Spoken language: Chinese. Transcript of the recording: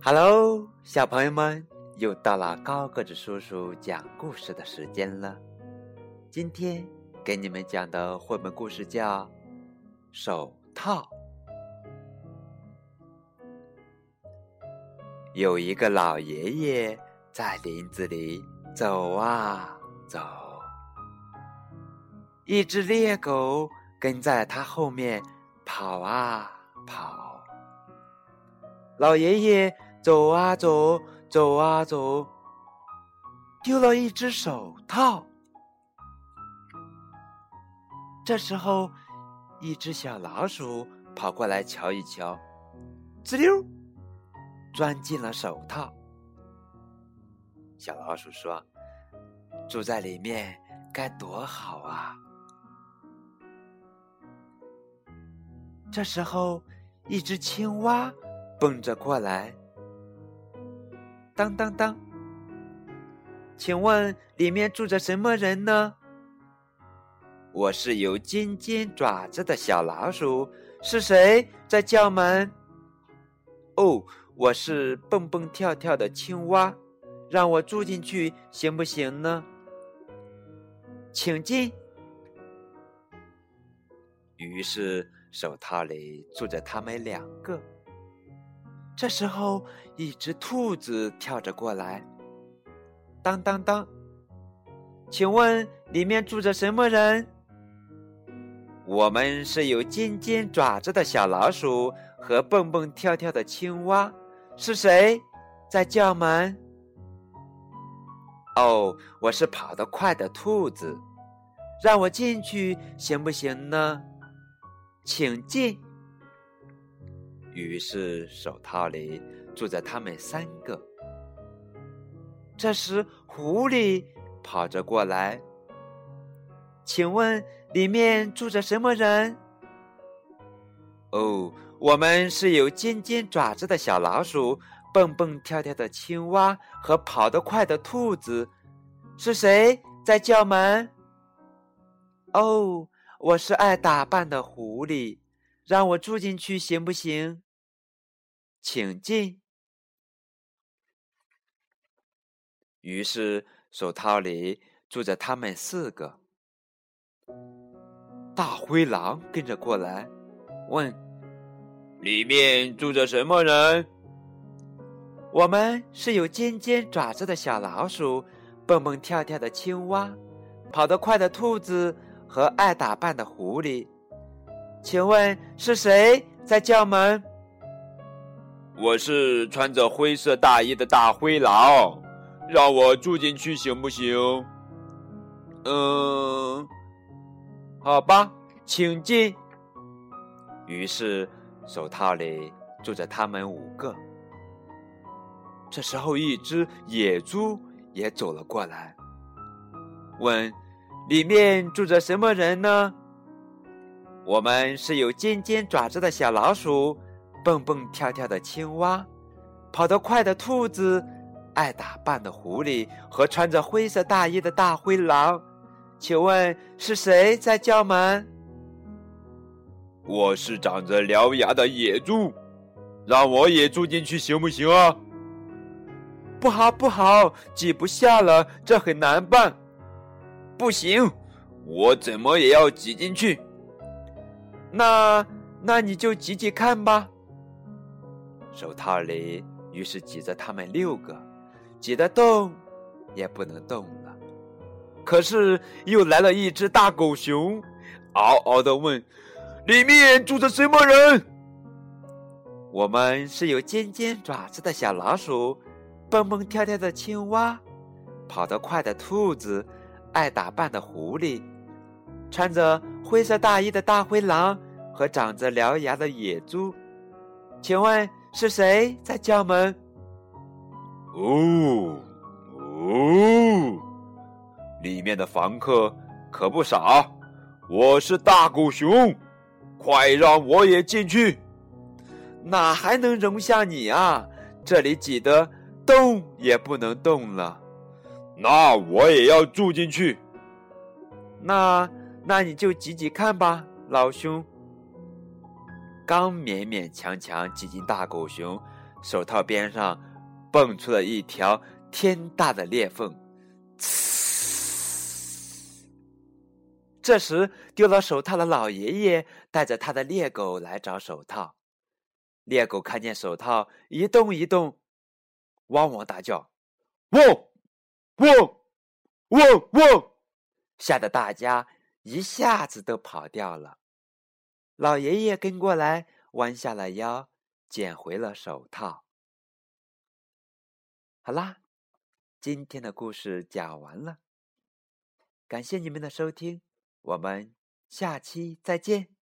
Hello，小朋友们，又到了高个子叔叔讲故事的时间了。今天给你们讲的绘本故事叫《手套》。有一个老爷爷在林子里走啊走，一只猎狗跟在他后面跑啊跑。老爷爷走啊走，走啊走，丢了一只手套。这时候，一只小老鼠跑过来瞧一瞧，滋溜，钻进了手套。小老鼠说：“住在里面该多好啊！”这时候，一只青蛙蹦着过来，当当当，请问里面住着什么人呢？我是有尖尖爪子的小老鼠，是谁在叫门？哦，我是蹦蹦跳跳的青蛙，让我住进去行不行呢？请进。于是手套里住着他们两个。这时候，一只兔子跳着过来，当当当，请问里面住着什么人？我们是有尖尖爪子的小老鼠和蹦蹦跳跳的青蛙，是谁在叫门？哦，我是跑得快的兔子，让我进去行不行呢？请进。于是手套里住着他们三个。这时，狐狸跑着过来，请问。里面住着什么人？哦，我们是有尖尖爪子的小老鼠、蹦蹦跳跳的青蛙和跑得快的兔子。是谁在叫门？哦，我是爱打扮的狐狸，让我住进去行不行？请进。于是手套里住着他们四个。大灰狼跟着过来，问：“里面住着什么人？”我们是有尖尖爪子的小老鼠、蹦蹦跳跳的青蛙、跑得快的兔子和爱打扮的狐狸。请问是谁在叫门？我是穿着灰色大衣的大灰狼，让我住进去行不行？嗯。好吧，请进。于是手套里住着他们五个。这时候，一只野猪也走了过来，问：“里面住着什么人呢？”我们是有尖尖爪子的小老鼠、蹦蹦跳跳的青蛙、跑得快的兔子、爱打扮的狐狸和穿着灰色大衣的大灰狼。请问是谁在叫门？我是长着獠牙的野猪，让我也住进去行不行啊？不好，不好，挤不下了，这很难办。不行，我怎么也要挤进去。那，那你就挤挤看吧。手套里于是挤着他们六个，挤得动，也不能动了。可是又来了一只大狗熊，嗷嗷的问：“里面住着什么人？”我们是有尖尖爪子的小老鼠，蹦蹦跳跳的青蛙，跑得快的兔子，爱打扮的狐狸，穿着灰色大衣的大灰狼和长着獠牙的野猪。请问是谁在叫门？哦，哦。里面的房客可不少，我是大狗熊，快让我也进去！哪还能容下你啊？这里挤得动也不能动了。那我也要住进去。那那你就挤挤看吧，老兄。刚勉勉强强挤进大狗熊，手套边上蹦出了一条天大的裂缝。这时，丢了手套的老爷爷带着他的猎狗来找手套。猎狗看见手套一动一动，汪汪大叫：“汪，汪，汪，汪！”吓得大家一下子都跑掉了。老爷爷跟过来，弯下了腰，捡回了手套。好啦，今天的故事讲完了，感谢你们的收听。我们下期再见。